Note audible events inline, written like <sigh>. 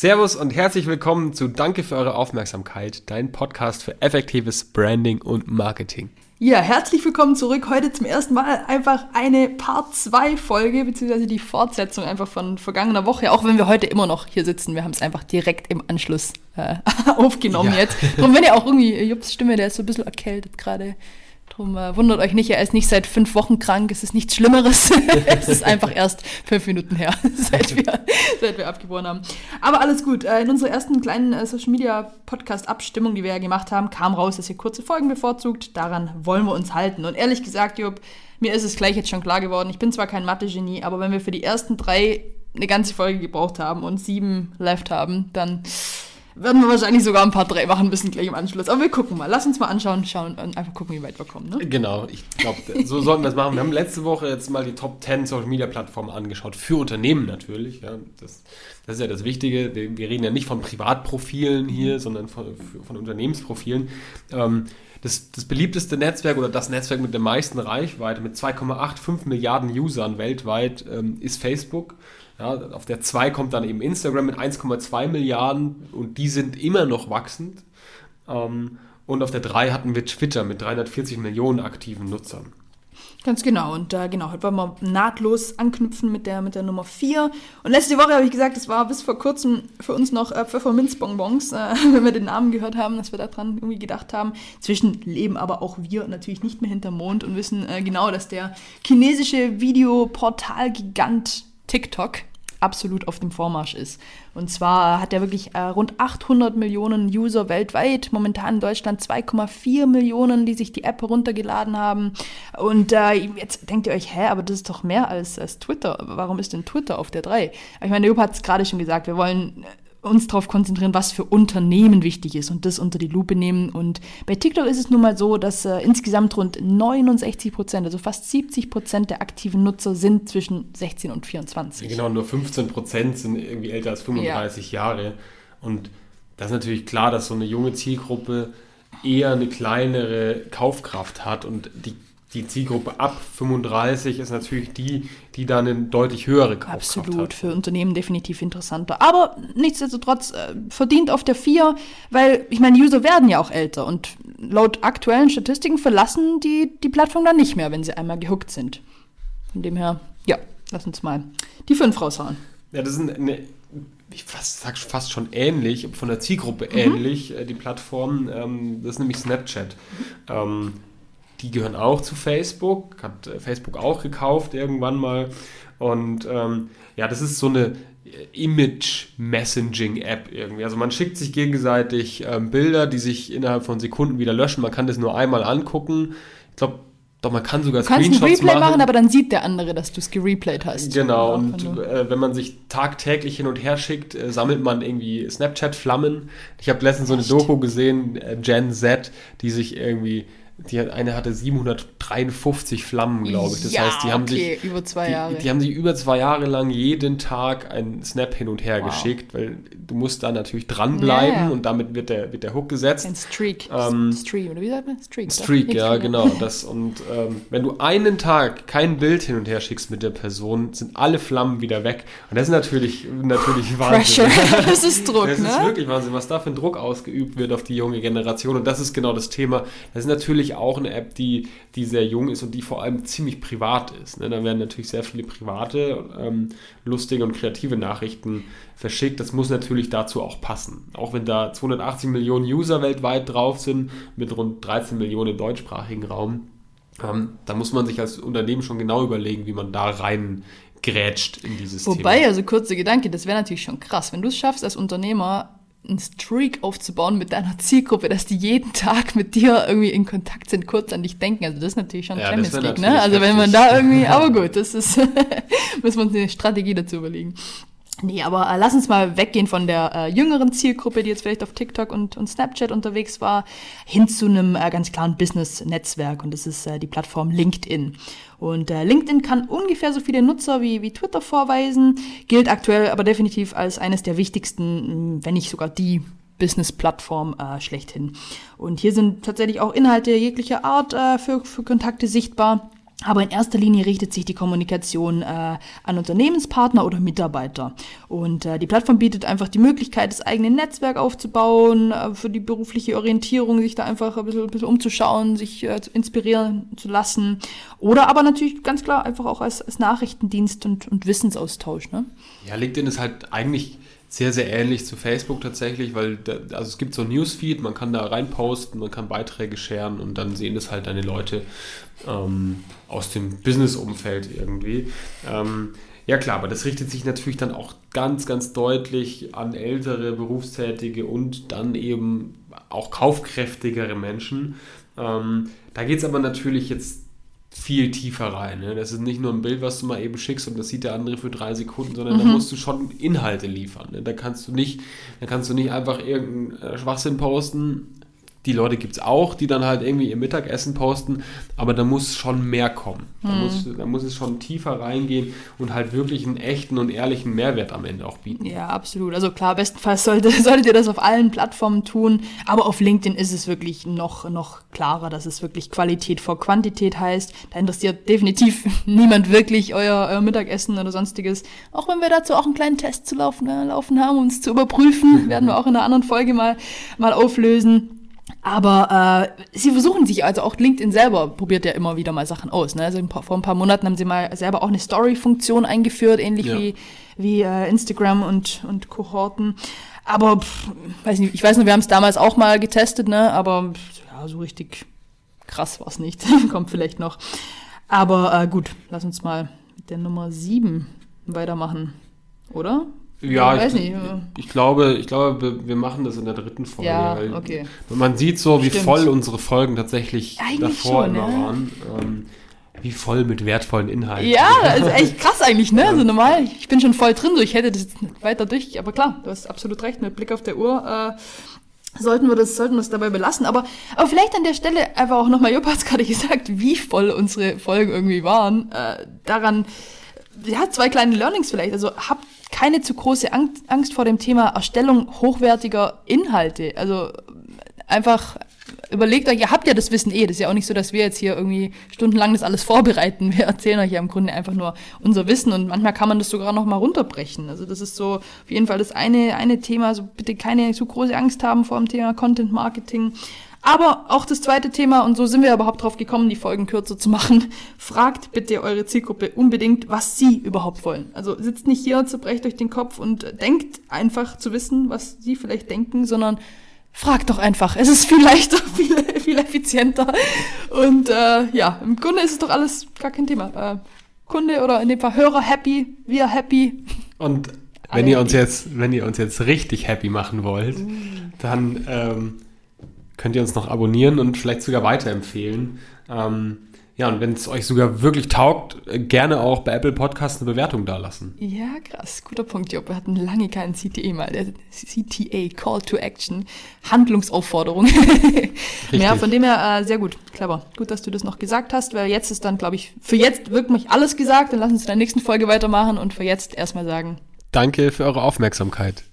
Servus und herzlich willkommen zu Danke für eure Aufmerksamkeit, dein Podcast für effektives Branding und Marketing. Ja, herzlich willkommen zurück. Heute zum ersten Mal einfach eine Part 2 Folge, beziehungsweise die Fortsetzung einfach von vergangener Woche, auch wenn wir heute immer noch hier sitzen. Wir haben es einfach direkt im Anschluss äh, <laughs> aufgenommen ja. jetzt. Darum, wenn ihr auch irgendwie, Jups Stimme, der ist so ein bisschen erkältet gerade. Drum äh, wundert euch nicht, er ist nicht seit fünf Wochen krank, es ist nichts Schlimmeres. <laughs> es ist einfach erst fünf Minuten her, <laughs> seit wir, seit wir abgeboren haben. Aber alles gut. Äh, in unserer ersten kleinen äh, Social Media Podcast Abstimmung, die wir ja gemacht haben, kam raus, dass ihr kurze Folgen bevorzugt. Daran wollen wir uns halten. Und ehrlich gesagt, Job, mir ist es gleich jetzt schon klar geworden. Ich bin zwar kein Mathe-Genie, aber wenn wir für die ersten drei eine ganze Folge gebraucht haben und sieben left haben, dann werden wir wahrscheinlich sogar ein paar drei machen müssen gleich im Anschluss. Aber wir gucken mal. Lass uns mal anschauen, schauen und einfach gucken, wie weit wir kommen. Ne? Genau, ich glaube, so sollten wir es machen. Wir haben letzte Woche jetzt mal die Top 10 Social Media Plattformen angeschaut. Für Unternehmen natürlich. Ja. Das, das ist ja das Wichtige. Wir reden ja nicht von Privatprofilen hier, mhm. sondern von, von Unternehmensprofilen. Ähm, das, das, beliebteste Netzwerk oder das Netzwerk mit der meisten Reichweite mit 2,85 Milliarden Usern weltweit ähm, ist Facebook. Ja, auf der 2 kommt dann eben Instagram mit 1,2 Milliarden und die sind immer noch wachsend. Ähm, und auf der 3 hatten wir Twitter mit 340 Millionen aktiven Nutzern. Ganz genau. Und äh, genau, heute wollen wir nahtlos anknüpfen mit der, mit der Nummer 4. Und letzte Woche habe ich gesagt, es war bis vor kurzem für uns noch äh, Pfefferminzbonbons, äh, <laughs> wenn wir den Namen gehört haben, dass wir daran irgendwie gedacht haben. Zwischen leben aber auch wir natürlich nicht mehr hinterm Mond und wissen äh, genau, dass der chinesische Videoportal-Gigant TikTok absolut auf dem Vormarsch ist. Und zwar hat er wirklich äh, rund 800 Millionen User weltweit, momentan in Deutschland 2,4 Millionen, die sich die App heruntergeladen haben. Und äh, jetzt denkt ihr euch, hä, aber das ist doch mehr als, als Twitter. Warum ist denn Twitter auf der 3? Ich meine, Jupp hat es gerade schon gesagt, wir wollen uns darauf konzentrieren, was für Unternehmen wichtig ist und das unter die Lupe nehmen. Und bei TikTok ist es nun mal so, dass äh, insgesamt rund 69 Prozent, also fast 70 Prozent der aktiven Nutzer sind zwischen 16 und 24. Genau, nur 15 Prozent sind irgendwie älter als 35 ja. Jahre. Und das ist natürlich klar, dass so eine junge Zielgruppe eher eine kleinere Kaufkraft hat und die die Zielgruppe ab 35 ist natürlich die, die dann eine deutlich höhere Kaufkraft Absolut, hat. für Unternehmen definitiv interessanter. Aber nichtsdestotrotz äh, verdient auf der 4, weil ich meine, User werden ja auch älter und laut aktuellen Statistiken verlassen die die Plattform dann nicht mehr, wenn sie einmal gehuckt sind. Von dem her, ja, lass uns mal die 5 raushauen. Ja, das ist eine, ich fast, sag fast schon ähnlich, von der Zielgruppe mhm. ähnlich, äh, die Plattform. Ähm, das ist nämlich Snapchat. Mhm. Ähm, die gehören auch zu Facebook, hat äh, Facebook auch gekauft irgendwann mal. Und ähm, ja, das ist so eine äh, Image-Messaging-App irgendwie. Also man schickt sich gegenseitig ähm, Bilder, die sich innerhalb von Sekunden wieder löschen. Man kann das nur einmal angucken. Ich glaube, doch, man kann sogar du kannst Screenshots ein Replay machen. machen. aber dann sieht der andere, dass du es gereplayt hast. Genau, und äh, wenn man sich tagtäglich hin und her schickt, äh, sammelt man irgendwie Snapchat-Flammen. Ich habe letztens so eine Doku gesehen, äh, Gen Z, die sich irgendwie die eine hatte 753 Flammen, glaube ich. Das ja, heißt, die haben okay, sich über zwei Jahre. Die, die, haben sich über zwei Jahre lang jeden Tag einen Snap hin und her wow. geschickt, weil du musst da natürlich dranbleiben yeah. und damit wird der, wird der Hook gesetzt. Ein Streak. Ähm, Streak, oder wie sagt man? Streak. Streak, ja, genau. Das, und ähm, wenn du einen Tag kein Bild hin und her schickst mit der Person, sind alle Flammen wieder weg. Und das ist natürlich, natürlich <laughs> Wahnsinn. Pressure. <laughs> das ist Druck, das ne? Ist wirklich Wahnsinn, was da für ein Druck ausgeübt wird auf die junge Generation. Und das ist genau das Thema. Das ist natürlich natürlich auch eine App, die, die sehr jung ist und die vor allem ziemlich privat ist. Ne? Da werden natürlich sehr viele private, ähm, lustige und kreative Nachrichten verschickt. Das muss natürlich dazu auch passen. Auch wenn da 280 Millionen User weltweit drauf sind, mit rund 13 Millionen im deutschsprachigen Raum, ähm, da muss man sich als Unternehmen schon genau überlegen, wie man da rein grätscht in dieses Wobei, Thema. Wobei, also kurzer Gedanke, das wäre natürlich schon krass, wenn du es schaffst als Unternehmer einen Streak aufzubauen mit deiner Zielgruppe, dass die jeden Tag mit dir irgendwie in Kontakt sind, kurz an dich denken. Also das ist natürlich schon ja, Champions League, ne? Also wenn man da irgendwie, <laughs> aber gut, das ist, müssen wir uns eine Strategie dazu überlegen. Nee, aber äh, lass uns mal weggehen von der äh, jüngeren Zielgruppe, die jetzt vielleicht auf TikTok und, und Snapchat unterwegs war, hin zu einem äh, ganz klaren Business-Netzwerk und das ist äh, die Plattform LinkedIn. Und äh, LinkedIn kann ungefähr so viele Nutzer wie, wie Twitter vorweisen, gilt aktuell aber definitiv als eines der wichtigsten, wenn nicht sogar die Business-Plattform äh, schlechthin. Und hier sind tatsächlich auch Inhalte jeglicher Art äh, für, für Kontakte sichtbar. Aber in erster Linie richtet sich die Kommunikation äh, an Unternehmenspartner oder Mitarbeiter. Und äh, die Plattform bietet einfach die Möglichkeit, das eigene Netzwerk aufzubauen, äh, für die berufliche Orientierung, sich da einfach ein bisschen, ein bisschen umzuschauen, sich äh, zu inspirieren zu lassen. Oder aber natürlich ganz klar einfach auch als, als Nachrichtendienst und, und Wissensaustausch. Ne? Ja, LinkedIn ist halt eigentlich sehr, sehr ähnlich zu Facebook tatsächlich, weil da, also es gibt so ein Newsfeed, man kann da reinposten, man kann Beiträge scheren und dann sehen das halt deine Leute ähm, aus dem Business-Umfeld irgendwie. Ähm, ja klar, aber das richtet sich natürlich dann auch ganz, ganz deutlich an ältere Berufstätige und dann eben auch kaufkräftigere Menschen. Ähm, da geht es aber natürlich jetzt viel tiefer rein. Ne? Das ist nicht nur ein Bild, was du mal eben schickst und das sieht der andere für drei Sekunden, sondern mhm. da musst du schon Inhalte liefern. Ne? Da kannst du nicht, da kannst du nicht einfach irgendeinen Schwachsinn posten, die Leute gibt es auch, die dann halt irgendwie ihr Mittagessen posten, aber da muss schon mehr kommen. Da, mhm. muss, da muss es schon tiefer reingehen und halt wirklich einen echten und ehrlichen Mehrwert am Ende auch bieten. Ja, absolut. Also klar, bestenfalls sollte, <laughs> solltet ihr das auf allen Plattformen tun, aber auf LinkedIn ist es wirklich noch, noch klarer, dass es wirklich Qualität vor Quantität heißt. Da interessiert definitiv <laughs> niemand wirklich euer, euer Mittagessen oder sonstiges. Auch wenn wir dazu auch einen kleinen Test zu laufen, äh, laufen haben, um es zu überprüfen, <laughs> werden wir auch in einer anderen Folge mal, mal auflösen. Aber äh, sie versuchen sich, also auch LinkedIn selber probiert ja immer wieder mal Sachen aus. Ne? Also ein paar, vor ein paar Monaten haben sie mal selber auch eine Story-Funktion eingeführt, ähnlich ja. wie, wie äh, Instagram und, und Kohorten. Aber pff, weiß nicht, ich weiß nur, wir haben es damals auch mal getestet, ne? aber pff, ja, so richtig krass war es nicht. <laughs> Kommt vielleicht noch. Aber äh, gut, lass uns mal mit der Nummer 7 weitermachen, oder? Ja, ich, ich, ich, glaube, ich glaube, wir machen das in der dritten Folge. Ja, okay. Man sieht so, wie Stimmt. voll unsere Folgen tatsächlich eigentlich davor schon, immer ne? waren. Ähm, wie voll mit wertvollen Inhalten. Ja, ist echt krass eigentlich, ne? Also normal, ich bin schon voll drin, so ich hätte das jetzt nicht weiter durch, aber klar, du hast absolut recht, mit Blick auf der Uhr äh, sollten wir das, sollten wir es dabei belassen. Aber, aber vielleicht an der Stelle einfach auch nochmal, Jupp hat es gerade <laughs> gesagt, wie voll unsere Folgen irgendwie waren. Äh, daran, ja, zwei kleine Learnings vielleicht. Also habt keine zu große Angst vor dem Thema Erstellung hochwertiger Inhalte. Also einfach überlegt euch, ihr habt ja das Wissen eh. Das ist ja auch nicht so, dass wir jetzt hier irgendwie stundenlang das alles vorbereiten. Wir erzählen euch ja im Grunde einfach nur unser Wissen und manchmal kann man das sogar noch mal runterbrechen. Also das ist so auf jeden Fall das eine, eine Thema. Also bitte keine zu große Angst haben vor dem Thema Content Marketing. Aber auch das zweite Thema, und so sind wir überhaupt drauf gekommen, die Folgen kürzer zu machen, <laughs> fragt bitte eure Zielgruppe unbedingt, was sie überhaupt wollen. Also sitzt nicht hier, zerbrecht euch den Kopf und denkt einfach zu wissen, was sie vielleicht denken, sondern fragt doch einfach. Es ist viel leichter, <laughs> viel, viel effizienter. Und äh, ja, im Grunde ist es doch alles gar kein Thema. Äh, Kunde oder in dem Fall Hörer happy, wir happy. <laughs> Und wenn ihr uns jetzt, wenn ihr uns jetzt richtig happy machen wollt, mm. dann ähm, könnt ihr uns noch abonnieren und vielleicht sogar weiterempfehlen. Ähm, ja, und wenn es euch sogar wirklich taugt, gerne auch bei Apple Podcasts eine Bewertung dalassen. Ja, krass. Guter Punkt, Job. Wir hatten lange keinen CTA mal. Der CTA, Call to Action, Handlungsaufforderung. <laughs> ja, von dem her äh, sehr gut. Clever. Gut, dass du das noch gesagt hast, weil jetzt ist dann, glaube ich, für jetzt wirklich alles gesagt. Dann lass uns in der nächsten Folge weitermachen und für jetzt erstmal sagen. Danke für eure Aufmerksamkeit.